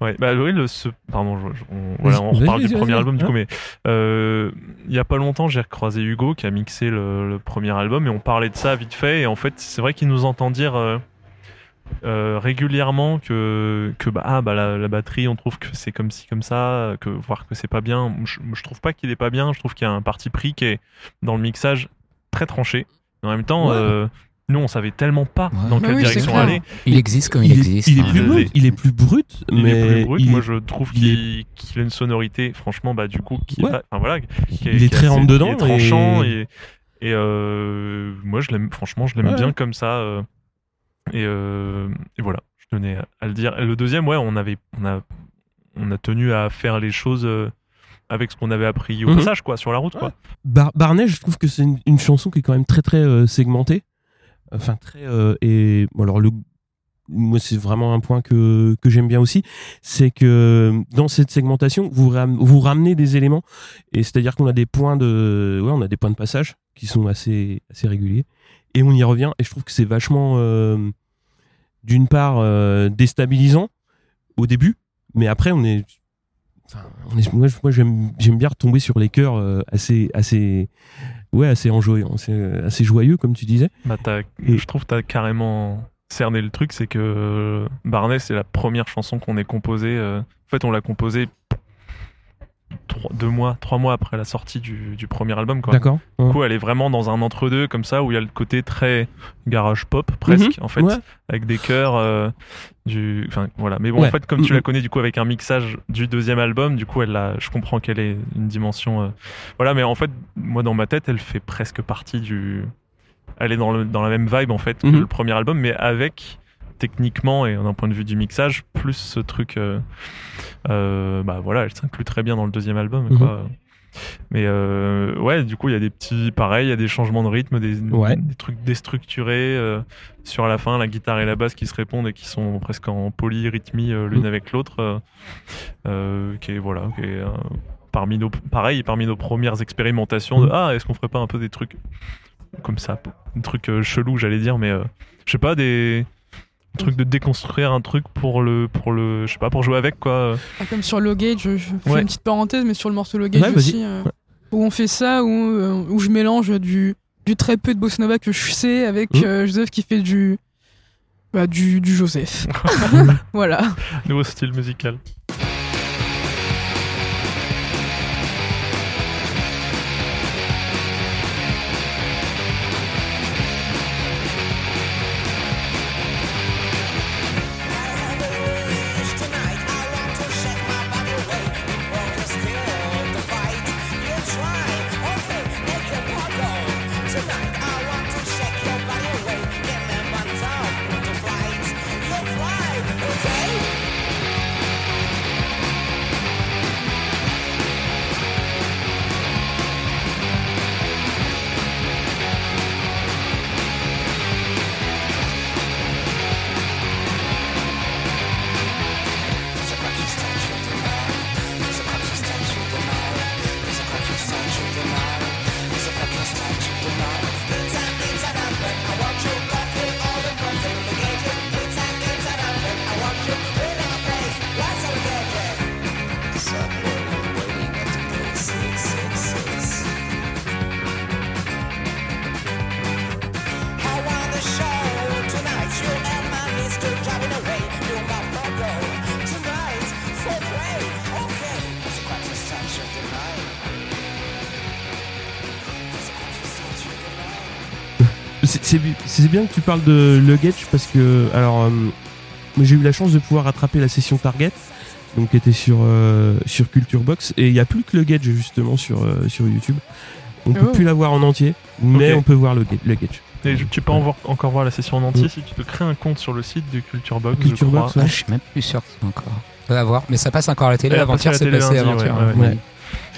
Ouais, bah oui, le, ce, pardon, je- je- on, voilà, on Vas-y, reparle du premier album du Hein coup, mais euh, il y a pas longtemps, j'ai recroisé Hugo qui a mixé le, le premier album et on parlait de ça vite fait et en fait, c'est vrai qu'il nous entend dire, euh, euh, régulièrement que que bah, ah, bah la, la batterie on trouve que c'est comme ci comme ça que voir que c'est pas bien. Je, je trouve pas qu'il est pas bien. Je trouve qu'il y a un parti pris qui est dans le mixage très tranché. En même temps Ouais. Nous on savait tellement pas Ouais. dans quelle oui, c'est direction aller Il existe comme il, il, est, existe. il est hein. plus brut, il est plus brut, il mais est plus brut il moi je trouve il qu'il qu'il a une sonorité franchement bah du coup qui est Ouais. pas- enfin voilà qui il est très rentre qui dedans est tranchant et- et, et, euh, moi je l'aime franchement je l'aime Ouais. bien comme ça euh, et, euh, et voilà je tenais à- à le dire Et le deuxième ouais on avait on a on a tenu à faire les choses euh, avec ce qu'on avait appris au Mhm. passage quoi sur la route quoi Bar- Barnet, je trouve que c'est une, une chanson qui est quand même très très euh, segmentée. Enfin très euh, et bon, alors le moi c'est vraiment un point que que j'aime bien aussi, c'est que dans cette segmentation vous ram- vous ramenez des éléments et c'est-à-dire qu'on a des points de ouais on a des points de passage qui sont assez assez réguliers et on y revient et je trouve que c'est vachement euh, d'une part euh, déstabilisant au début, mais après on est Enfin, on est- moi, j'aime j'aime bien retomber sur les chœurs euh, assez assez ouais assez assez, assez joyeux comme tu disais. Bah Et- je trouve que t'as carrément cerné le truc c'est que euh, Barnet c'est la première chanson qu'on ait composée euh, en fait on l'a composée trois, deux mois trois mois après la sortie du, du premier album quoi d'accord Du coup, elle est vraiment dans un entre-deux comme ça où il y a le côté très garage pop presque Mhm. en fait Ouais. avec des chœurs euh, du enfin voilà mais bon Ouais. en fait comme tu la connais du coup avec un mixage du deuxième album du coup elle a je comprends qu'elle est une dimension euh, voilà mais en fait moi dans ma tête elle fait presque partie du elle est dans le dans la même vibe en fait que Mhm. le premier album mais avec techniquement et d'un point de vue du mixage plus ce truc euh, euh, bah voilà elle s'inclut très bien dans le deuxième album Mhm. quoi mais euh, ouais, du coup, il y a des petits, pareil, il y a des changements de rythme, des, Ouais. des trucs déstructurés euh, sur la fin, la guitare et la basse qui se répondent et qui sont presque en polyrythmie euh, l'une Mm. avec l'autre, qui est voilà, qui est parmi nos, pareil, parmi nos premières expérimentations de Mm. ah, est-ce qu'on ferait pas un peu des trucs comme ça, des trucs chelous, j'allais dire, mais je sais pas des trucs de déconstruire un truc pour le pour le je sais pas pour jouer avec quoi Ah, Comme sur Low Gage, je, je fais Ouais. une petite parenthèse, mais sur le morceau Low Gage Ouais, vas-y. aussi, euh, où on fait ça, où, euh, où je mélange du, du très peu de bossa nova que je sais avec Mhm. euh, Joseph qui fait du, bah, du, du Joseph. voilà. nouveau style musical C'est- c'est bi- c'est bien que tu parles de Luggage parce que alors euh, j'ai eu la chance de pouvoir rattraper la session Target donc qui était sur euh, sur Culture Box et il y a plus que Luggage justement sur euh, sur YouTube. On peut Oh. plus la voir en entier, mais on peut voir le Luggage. Et je- tu peux en voir- encore voir la session en entier si tu te crées un compte sur le site du Culture Box. Culture je crois. Box, ouais. Ah, je suis même plus sûr encore. On va voir, mais ça passe encore à la télé. Ouais, Avant-hier, passer à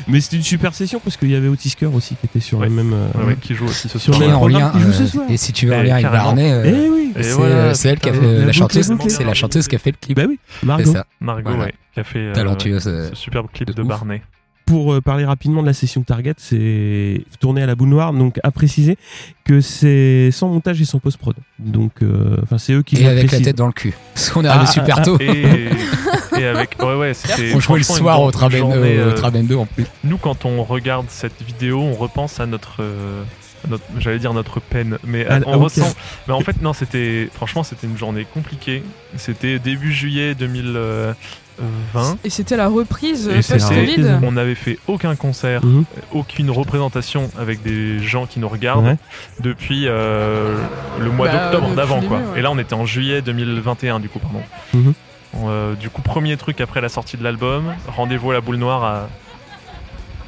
Mais c'était une super session parce qu'il y avait Otisker aussi qui était sur Ouais. le même. euh, Ouais, qui joue aussi ce Sur soir. le Et même en lien, qui joue ce euh, soir. et si tu veux en lien avec. Barnet, euh, Eh oui. Et c'est voilà, euh, c'est elle qui a fait la la chanteuse, est c'est la chanteuse qui a fait le clip. Bah oui, C'est Margot. ça, Margot, Voilà. ouais, qui a fait euh, talentueuse. euh, ce superbe clip de de ouf. Barney. Pour euh, parler rapidement de la session Target, c'est tourné à la boule noire, donc à préciser que c'est sans montage et sans post-prod. Donc, euh, enfin, c'est eux qui Et avec la tête dans le cul. Parce qu'on est arrivé Ah, super ah, tôt. Et, et avec. Ouais, ouais, c'était. On jouait le soir au Traben euh, euh, en plus. Nous, quand on regarde cette vidéo, on repense à notre. euh, notre- j'allais dire notre peine, mais Ah, on ah, ressent. Mais en fait, non, c'était franchement, c'était une journée compliquée. C'était début juillet 2020. Et c'était la reprise post-Covid. On n'avait fait aucun concert, Mhm. aucune représentation avec des gens qui nous regardent Ouais. depuis euh, le mois Bah, d'octobre depuis d'avant quoi. ouais. Et là on était en juillet 2021 du coup pardon. Mhm. Euh, du coup premier truc après la sortie de l'album, rendez-vous à la boule noire à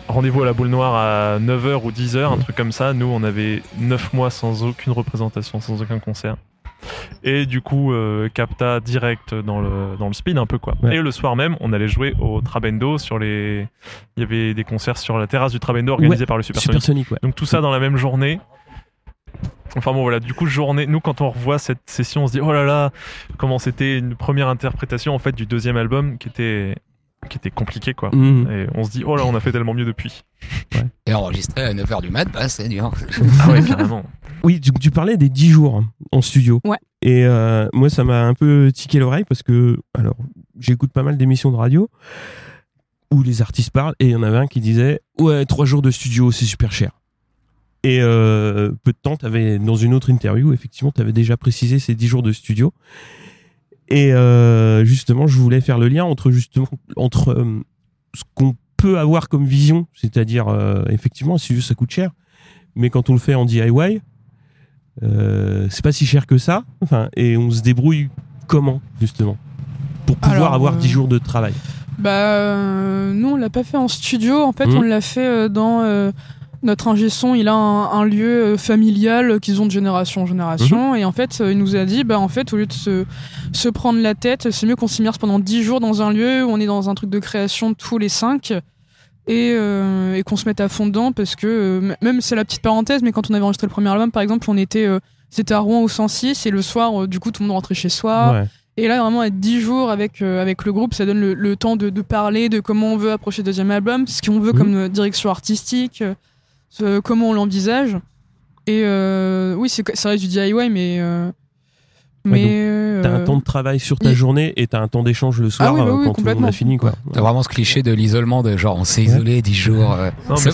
rendez-vous à la boule noire à 9h ou 10h, un Mhm. truc comme ça. Nous on avait 9 mois sans aucune représentation, sans aucun concert. Et du coup, euh, capta direct dans le, dans le speed un peu quoi. Ouais. Et le soir même, on allait jouer au Trabendo sur les. Il y avait des concerts sur la terrasse du Trabendo organisés par le Supersonic. Supersonic, ouais. Donc tout ça dans la même journée. Enfin bon voilà, du coup journée, nous quand on revoit cette session, on se dit oh là là, comment c'était une première interprétation en fait du deuxième album qui était qui était compliqué quoi. Mhm. Et on se dit oh là on a fait tellement mieux depuis. Et enregistré à 9h du mat, bah c'est dur. Ah ouais carrément. Oui, tu, tu parlais des 10 jours en studio. Ouais. Et euh, moi, ça m'a un peu tiqué l'oreille parce que, alors, j'écoute pas mal d'émissions de radio où les artistes parlent et il y en avait un qui disait Ouais, trois jours de studio, c'est super cher. Et euh, peu de temps, avais, dans une autre interview, effectivement, tu avais déjà précisé ces 10 jours de studio. Et euh, justement, je voulais faire le lien entre justement entre euh, ce qu'on peut avoir comme vision, c'est-à-dire effectivement, si ça coûte cher, mais quand on le fait en DIY, euh, c'est pas si cher que ça. Enfin, et on se débrouille comment justement pour pouvoir Alors, avoir euh, 10 jours de travail? Bah, euh, nous, on l'a pas fait en studio. En fait, Mhm. on l'a fait euh, dans euh, notre ingé son. Il a un, un lieu euh, familial euh, qu'ils ont de génération en génération. Mhm. Et en fait, euh, il nous a dit, bah, en fait, au lieu de se, se prendre la tête, c'est mieux qu'on s'immerse pendant 10 jours dans un lieu où on est dans un truc de création tous les 5 et, euh, et qu'on se mette à fond dedans parce que euh, même c'est la petite parenthèse mais quand on avait enregistré le premier album par exemple on était euh, c'était à Rouen au 106 et le soir euh, du coup tout le monde rentrait chez soi Ouais. et là, vraiment, être 10 jours avec, euh, avec le groupe, ça donne le, le temps de, de parler de comment on veut approcher le deuxième album, ce qu'on veut Mhm. comme direction artistique, euh, comment on l'envisage. Et euh, oui, c'est ça reste du DIY, mais. Mais. euh, T'as un temps de travail sur ta il- journée et t'as un temps d'échange le soir Ah oui, bah euh, oui, quand tout le monde complètement. a fini quoi. T'as vraiment ce cliché de l'isolement, de genre on s'est isolé 10 jours. euh, C'est-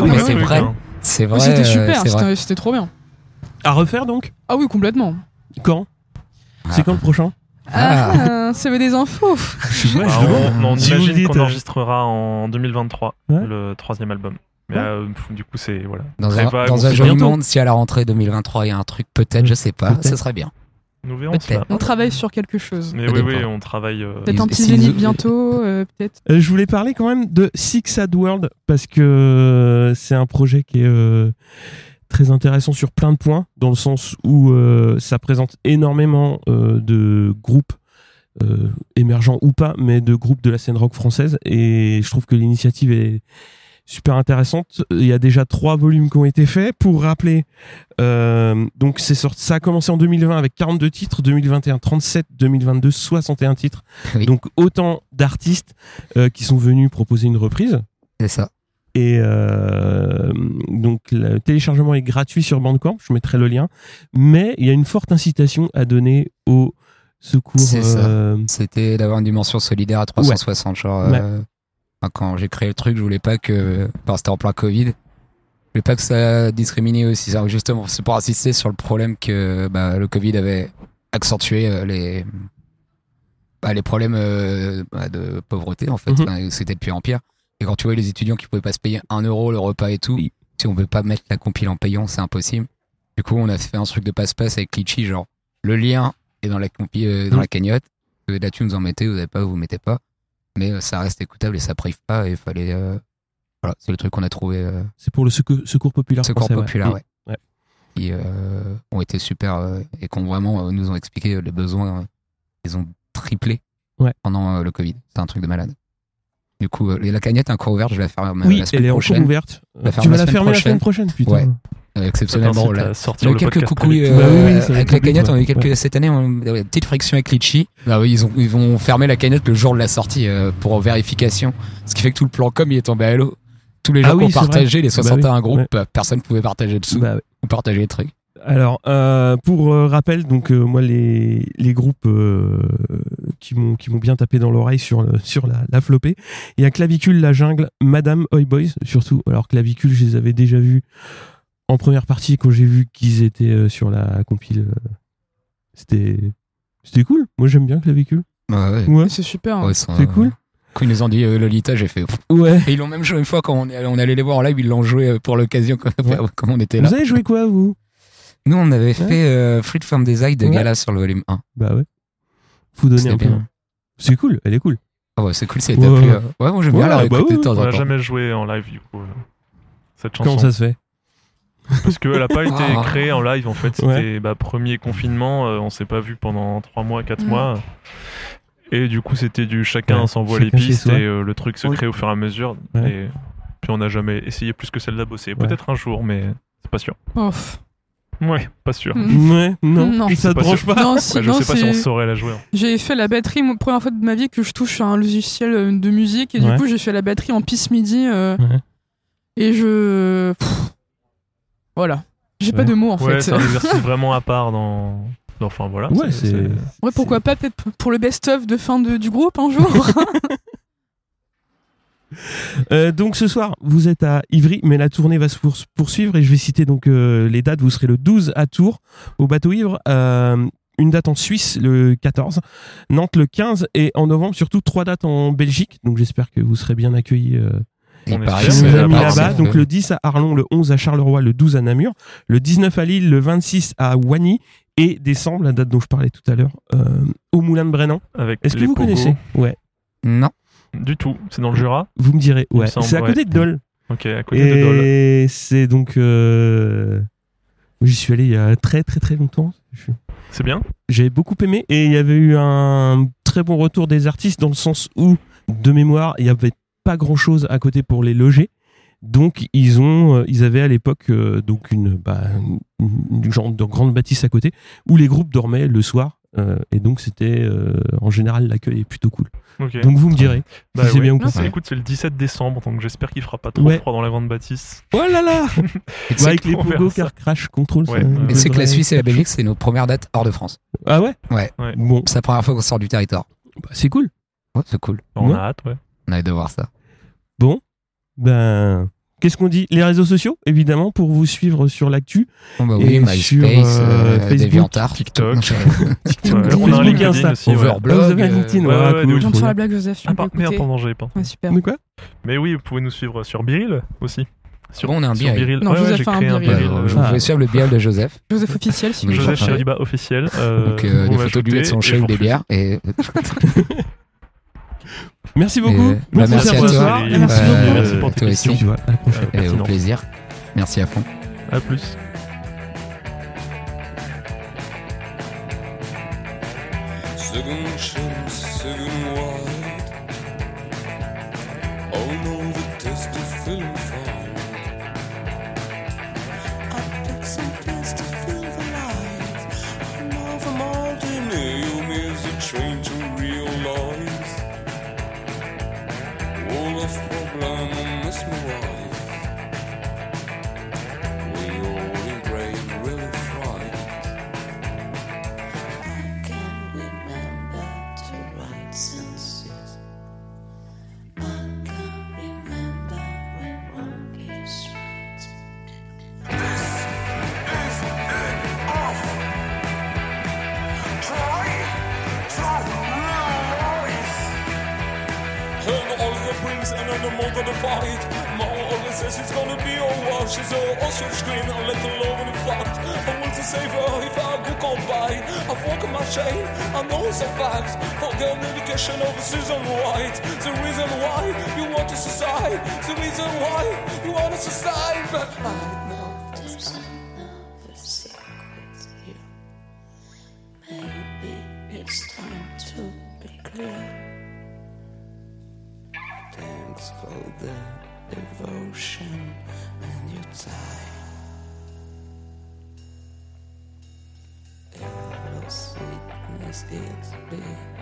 oui, mais c'est vrai. C'est vrai. oui, c'était super, c'était trop bien. À refaire donc? Ah oui, complètement. Quand? C'est Ah. quand le prochain? Ah. Ah, ça veut des infos. Je demande. on, on imagine qu'on enregistrera en 2023 Ouais. le troisième album. Mais Ouais. euh, du coup c'est voilà. Dans un, dans un joli bientôt. monde, si à la rentrée 2023 il y a un truc, peut-être, je sais pas, ce serait bien. Nous verrons Peut-être. cela. On travaille sur quelque chose. Mais oui, oui, on travaille. euh, Peut-être un Et petit si zénith nous- bientôt, euh, peut-être. Euh, je voulais parler quand même de Six Sad World parce que c'est un projet qui est euh, très intéressant sur plein de points, dans le sens où euh, ça présente énormément euh, de groupes euh, émergents ou pas, mais de groupes de la scène rock française. Et je trouve que l'initiative est super intéressante. Il y a déjà trois volumes qui ont été faits. Pour rappeler, euh, donc c'est sorti, ça a commencé en 2020 avec 42 titres, 2021 37, 2022 61 titres. Oui. Donc autant d'artistes euh, qui sont venus proposer une reprise. C'est ça. Et euh, donc le téléchargement est gratuit sur Bandcamp, je mettrai le lien. Mais il y a une forte incitation à donner au secours. C'est ça. C'était d'avoir une dimension solidaire à 360. Genre, Ouais. Quand j'ai créé le truc, je voulais pas que. Enfin, c'était en plein Covid. Je voulais pas que ça discrimine aussi. Justement, c'est pour insister sur le problème que bah, le Covid avait accentué euh, les. bah, les problèmes euh, bah, de pauvreté, en fait. Mhm. Enfin, C'était de pire en pire. Et quand tu vois les étudiants qui pouvaient pas se payer un euro le repas et tout, Oui. si on peut pas mettre la compile en payant, c'est impossible. Du coup, on a fait un truc de passe-passe avec Litchi, genre le lien est dans la compile, euh, dans Mhm. la cagnotte. Là, tu nous en mettez, vous n'avez pas, vous mettez pas. Mais euh, ça reste écoutable et ça prive pas. Et fallait. euh, Voilà, c'est le truc qu'on a trouvé. Euh, c'est pour le secours, secours populaire Secours français. populaire, Mm. ouais. Ouais. Qui ont été super et qui ont vraiment nous ont expliqué les besoins. ils ont triplé Ouais. pendant le Covid. C'est un truc de malade. Du coup, euh, la cagnotte est encore ouverte. Je vais la fermer Oui, la semaine elle est encore prochaine. ouverte. la Tu vas la fermer la semaine prochaine. putain. Ouais. Euh, exceptionnellement, y a quelques coucouilles euh, Bah oui, oui, avec la cagnotte. On a eu ouais. quelques, Cette année, on a eu une petite friction avec Litchi. Ah oui, ils, ont, ils vont fermer la cagnotte le jour de la sortie euh, pour vérification. Ce qui fait que tout le plan com il est tombé à l'eau. Tous les gens Ah qui ont partagé, les Bah oui, 61 groupes, ouais. bah, personne ne pouvait partager dessous Bah, ou partager les trucs. Alors, euh, pour euh, rappel, donc euh, moi les, les groupes euh, qui m'ont qui m'ont bien tapé dans l'oreille sur le- sur la, la flopée, il y a Clavicule, La Jungle, Madame Oi Boys surtout. Alors Clavicule, je les avais déjà vus en première partie, quand j'ai vu qu'ils étaient euh, sur la compile, c'était c'était cool. Moi, j'aime bien Clavicule. Ouais, ouais. Ouais, C'est super. hein. Ouais, c'est cool. Quand ils nous ont dit euh, Lolita, j'ai fait. Ouais. Et ils l'ont même joué une fois quand on est allé, on est allé les voir en live, ils l'ont joué pour l'occasion comme, Ouais. comme on était là. Vous avez joué quoi, vous? Nous, on avait fait euh, Fruit from Desire de Ouais. Gala sur le volume 1. Bah ouais. Faut donner C'était un peu. bien. C'est cool, elle est cool. Ah ouais, c'est cool, c'est Ouais, ouais, ouais. Ouais, moi j'aime bien Ouais, la bah oui, temps On temps. jamais joué en live, du coup, euh, cette chanson. Comment ça se fait? Parce qu'elle n'a pas été Ah. créée en live, en fait. C'était Ouais. bah, premier confinement, euh, on s'est pas vu pendant 3 mois, 4 Mm. mois. Et du coup, c'était du chacun Ouais, s'envoie les pistes et euh, le truc se Oui. crée au fur et à mesure. Ouais. Et puis on n'a jamais essayé plus que celle-là bosser. Ouais. Peut-être un jour, mais c'est pas sûr. Ouais, pas sûr. Mm. Ouais, non. Non. Ça te branche pas Non, si, Ouais, je non, sais pas si on saurait la jouer. hein. J'ai fait la batterie, moi, première fois de ma vie que je touche à un logiciel euh, de musique, et Ouais. du coup j'ai fait la batterie en piste midi, euh, Ouais. et je. Pff. Voilà. J'ai pas de mots en Ouais, fait. c'est un exercice vraiment à part dans. dans- Enfin voilà. Ouais, c'est. Ouais, pourquoi pas peut-être pour le best-of de fin de, du groupe un jour Euh, donc ce soir, vous êtes à Ivry, mais la tournée va se pour- poursuivre et je vais citer donc euh, les dates. Vous serez le 12 à Tours au bateau ivre, euh, une date en Suisse le 14, Nantes le 15 et en novembre surtout trois dates en Belgique. Donc j'espère que vous serez bien accueillis. euh, Et là-bas. Donc le 10 à Arlon, le 11 à Charleroi, le 12 à Namur, le 19 à Lille, le 26 à Wany et décembre, la date dont je parlais tout à l'heure, euh, au Moulin de Brennan. Est-ce que vous pogos. connaissez? Ouais. Non. Du tout. C'est dans le Jura. Vous me direz. Ouais. C'est à côté ouais. de Dole. Ok, à côté de Dole. Et c'est donc. euh, J'y suis allé il y a très très très longtemps. C'est bien. J'avais beaucoup aimé et il y avait eu un très bon retour des artistes dans le sens où, de mémoire, il n'y avait pas grand chose à côté pour les loger. Donc ils ont, euh, ils avaient à l'époque euh, donc une, bah, une, une genre de grande bâtisse à côté où les groupes dormaient le soir euh, et donc c'était euh, en général l'accueil est plutôt cool. Donc vous me direz Bah si c'est ouais. bien ou Non, pas. c'est- Écoute, c'est le 17 décembre, donc j'espère qu'il fera pas trop Ouais. froid dans la grande bâtisse. Oh là là Bah, Avec les pogos car crash control. Ouais. ça Et c'est que la Suisse et la Belgique, c'est nos premières dates hors de France. Ah ouais Ouais. Ouais. Bon, C'est la première fois qu'on sort du territoire. bah, c'est cool. Ouais, c'est cool. On Ouais. a hâte, ouais. On a hâte de voir ça. Bon, ben, qu'est-ce qu'on dit? Les réseaux sociaux, évidemment, pour vous suivre sur l'actu. Bon, bah Et oui, MySpace, sur, euh, euh, Facebook, DeviantArt, TikTok. Non, je- Ouais, Facebook, on a un Facebook, LinkedIn Insta. aussi. ouais. Overblog. Ah, vous avez un euh, LinkedIn, ouais, ouais, ouais, cool, de Je ouf. viens de trop faire la blague, Joseph. Ah, merde, pardon, j'avais pas. Ouais, super. De quoi? Mais oui, vous pouvez nous suivre sur Biril aussi. Sur, Bon, on a un sur Biril. Biril. Non, Ouais, Joseph ouais, j'ai a un Biril. Biril. Bah, euh, je Ah. vous pouvez suivre le bial de Joseph. Joseph officiel, si vous Oui, Joseph. Chériba officiel. Donc, vous des photos de lui avec son et ou des bières. Et Merci beaucoup. Bah, merci à toi. soir. Et Et merci puis, beaucoup. euh, Merci pour tes toi questions. aussi. et au plaisir. Merci à fond. À plus. Second chance, second It's called the devotion, and you die. If the sweetness it's big.